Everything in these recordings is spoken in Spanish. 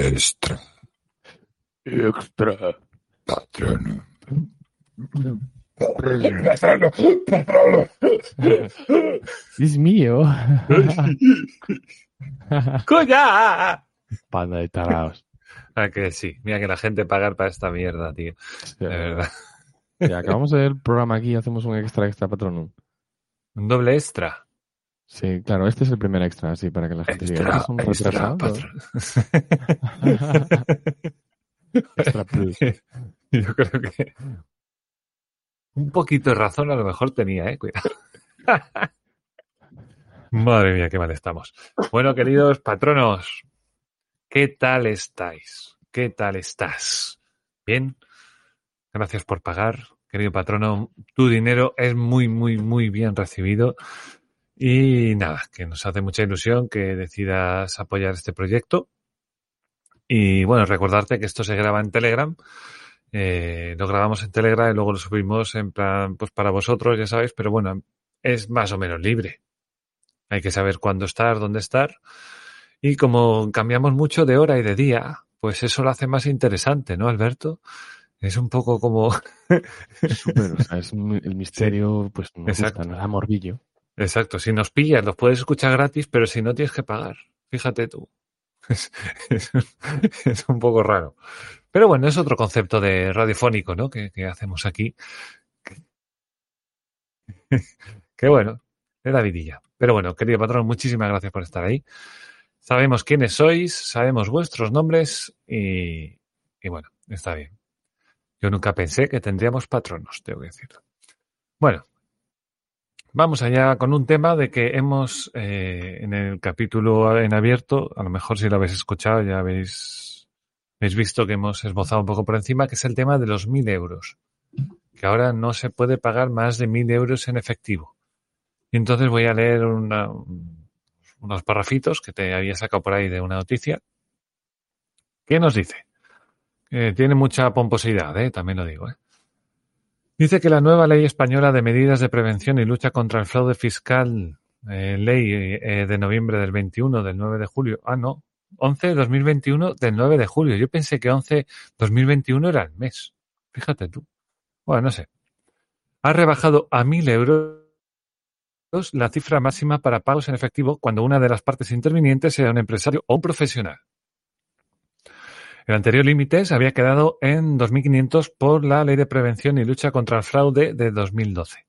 Extra. Extra. Patrono. Es mío. ¡Coña! Panda de tarados. Ah, que sí. Mira que la gente pagar para esta mierda, tío. De verdad. Ya, acabamos de ver el programa aquí y hacemos un extra extra patronum. Un doble extra. Sí, claro, este es el primer extra, así para que la gente diga, Extra, "¿Estos son extra, retrasados?". patrón. Extra plus. Yo creo que un poquito de razón a lo mejor tenía, eh. Cuidado. Madre mía, qué mal estamos. Bueno, queridos patronos, ¿qué tal estáis? ¿Qué tal estás? ¿Bien? Gracias por pagar, querido patrono. Tu dinero es muy, muy, muy bien recibido. Y nada, que nos hace mucha ilusión que decidas apoyar este proyecto. Y bueno, recordarte que esto se graba en Telegram. Eh, lo grabamos en Telegram y luego lo subimos en plan, pues para vosotros, ya sabéis, pero bueno, es más o menos libre. Hay que saber cuándo estar, dónde estar. Y como cambiamos mucho de hora y de día, pues eso lo hace más interesante, ¿no, Alberto? Es un poco como... Súper, o sea, es un- el misterio, pues nos gusta, nos da morbillo. Exacto, si nos pillas, los puedes escuchar gratis, pero si no tienes que pagar. Fíjate tú. Es, un poco raro. Pero bueno, es otro concepto de radiofónico, ¿no? Que, hacemos aquí. Que bueno, es la vidilla. Pero bueno, querido patrón, muchísimas gracias por estar ahí. Sabemos quiénes sois, sabemos vuestros nombres y, y bueno, está bien. Yo nunca pensé que tendríamos patronos, tengo que decirlo. Bueno, Vamos allá con un tema de que hemos eh, en el capítulo en abierto, a lo mejor si lo habéis escuchado ya habéis, visto que hemos esbozado un poco por encima, que es el tema de los mil euros. Que ahora no se puede pagar más de mil euros en efectivo. Y entonces voy a leer una- unos parrafitos que te había sacado por ahí de una noticia. ¿Qué nos dice? Eh, tiene mucha pomposidad, eh, también lo digo. Eh. Dice que la nueva ley española de medidas de prevención y lucha contra el fraude fiscal, eh, ley eh, de noviembre del 21, del 9 de julio, ah, no, 11 de 2021 del 9 de julio. Yo pensé que 11 2021 era el mes. Fíjate tú. Bueno, no sé. Ha rebajado a 1.000 euros la cifra máxima para pagos en efectivo cuando una de las partes intervinientes sea un empresario o un profesional. El anterior límite se había quedado en 2.500 por la Ley de Prevención y Lucha contra el Fraude de 2012.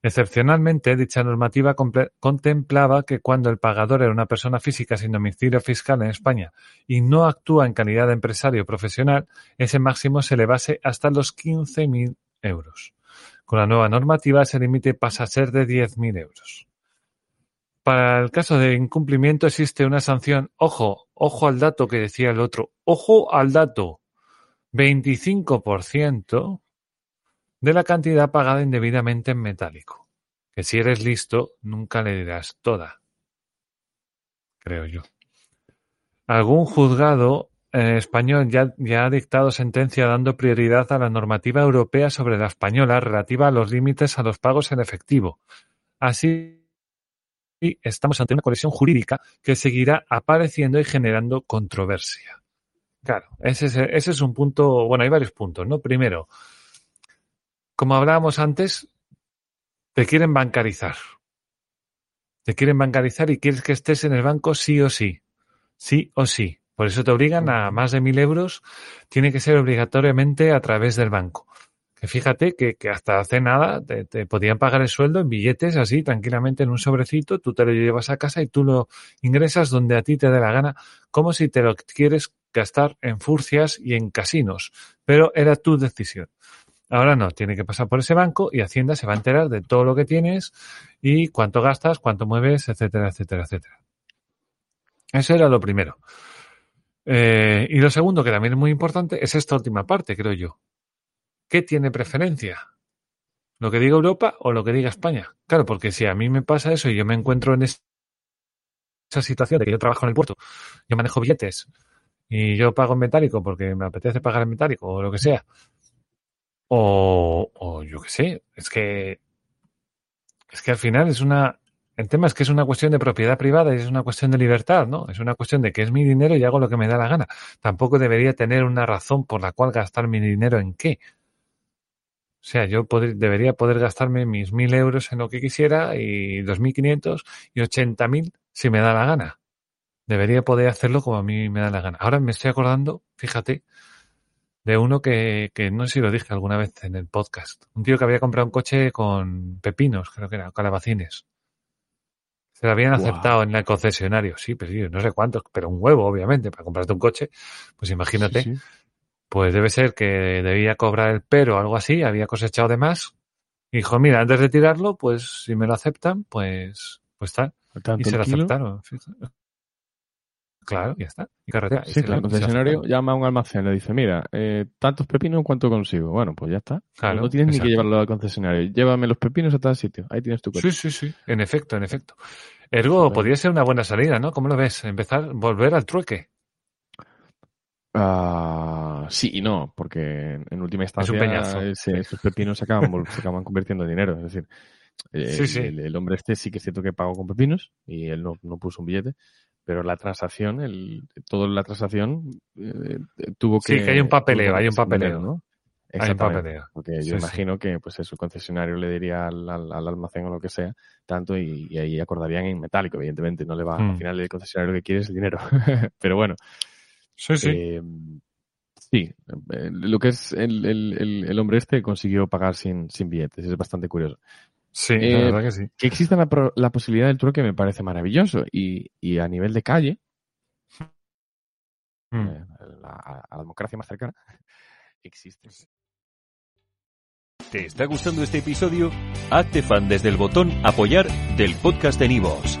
Excepcionalmente, dicha normativa contemplaba que cuando el pagador era una persona física sin domicilio fiscal en España y no actúa en calidad de empresario profesional, ese máximo se elevase hasta los 15.000 euros. Con la nueva normativa, ese límite pasa a ser de 10.000 euros. Para el caso de incumplimiento existe una sanción, ojo, ojo al dato que decía el otro, ojo al dato, 25% de la cantidad pagada indebidamente en metálico. Que si eres listo, nunca le dirás toda. Creo yo. Algún juzgado eh, español ya, ya ha dictado sentencia dando prioridad a la normativa europea sobre la española relativa a los límites a los pagos en efectivo. Así estamos ante una colisión jurídica que seguirá apareciendo y generando controversia. Claro, ese es, ese es un punto, bueno, hay varios puntos, ¿no? Primero, como hablábamos antes, te quieren bancarizar. Te quieren bancarizar y quieres que estés en el banco sí o sí. Sí o sí. Por eso te obligan a más de mil euros. Tiene que ser obligatoriamente a través del banco. Que fíjate que, que hasta hace nada te, podían pagar el sueldo en billetes así, tranquilamente en un sobrecito. Tú te lo llevas a casa y tú lo ingresas donde a ti te dé la gana, como si te lo quieres gastar en furcias y en casinos. Pero era tu decisión. Ahora no, tiene que pasar por ese banco y Hacienda se va a enterar de todo lo que tienes y cuánto gastas, cuánto mueves, etcétera, etcétera, etcétera. Eso era lo primero. Eh, y lo segundo, que también es muy importante, es esta última parte, creo yo. ¿Qué tiene preferencia? ¿Lo que diga Europa o lo que diga España? Claro, porque si a mí me pasa eso y yo me encuentro en esa situación de que yo trabajo en el puerto, yo manejo billetes y yo pago en metálico porque me apetece pagar en metálico o lo que sea, o, yo qué sé, es que es que al final es una el tema es que es una cuestión de propiedad privada y es una cuestión de libertad, ¿no? Es una cuestión de que es mi dinero y hago lo que me da la gana. Tampoco debería tener una razón por la cual gastar mi dinero en qué. O sea, yo debería poder gastarme mis mil euros en lo que quisiera y dos mil quinientos y ochenta mil si me da la gana. Debería poder hacerlo como a mí me da la gana. Ahora me estoy acordando, fíjate, de uno que, que no sé si lo dije alguna vez en el podcast. Un tío que había comprado un coche con pepinos, creo que era, calabacines. Se lo habían aceptado en el concesionario. Sí, pero sí, no sé cuántos, pero un huevo, obviamente, para comprarte un coche. Pues imagínate. Pues debe ser que debía cobrar el pero o algo así, había cosechado de más. Y dijo, mira, antes de tirarlo, pues si me lo aceptan, pues, pues tal. Y se lo aceptaron. Claro, ya está. Y carretera. Sí, claro. El concesionario llama a un almacén, le dice, mira, eh, tantos pepinos, ¿cuánto consigo? Bueno, pues ya está. Claro, no tienes ni que llevarlo al concesionario. Llévame los pepinos a tal sitio. Ahí tienes tu coche. Sí, sí, sí. En efecto, en efecto. Ergo, podría ser una buena salida, ¿no? ¿Cómo lo ves? Empezar, volver al trueque. Uh, sí y no, porque en última instancia esos pepinos se acaban, se acaban convirtiendo en dinero. Es decir, el, el, hombre este sí que es cierto que pagó con pepinos y él no, no puso un billete, pero la transacción, el, toda la transacción eh, tuvo que... Sí, que hay un papeleo, hay un papeleo, ¿no? Hay un papeleo. Porque yo imagino que pues eso, el concesionario le diría al, al, almacén o lo que sea, tanto, y, ahí acordarían en metálico, evidentemente, no le va, al mm. final el concesionario lo que quiere es el dinero. pero bueno. Sí, sí. Eh, sí, eh, lo que es el, el, el, hombre este consiguió pagar sin, sin billetes, es bastante curioso. Sí, la eh, verdad que sí. Que exista la, la posibilidad del truque me parece maravilloso. Y, y a nivel de calle, mm. eh, la, a la democracia más cercana, existe. ¿Te está gustando este episodio? Hazte fan desde el botón Apoyar del podcast de Nivos.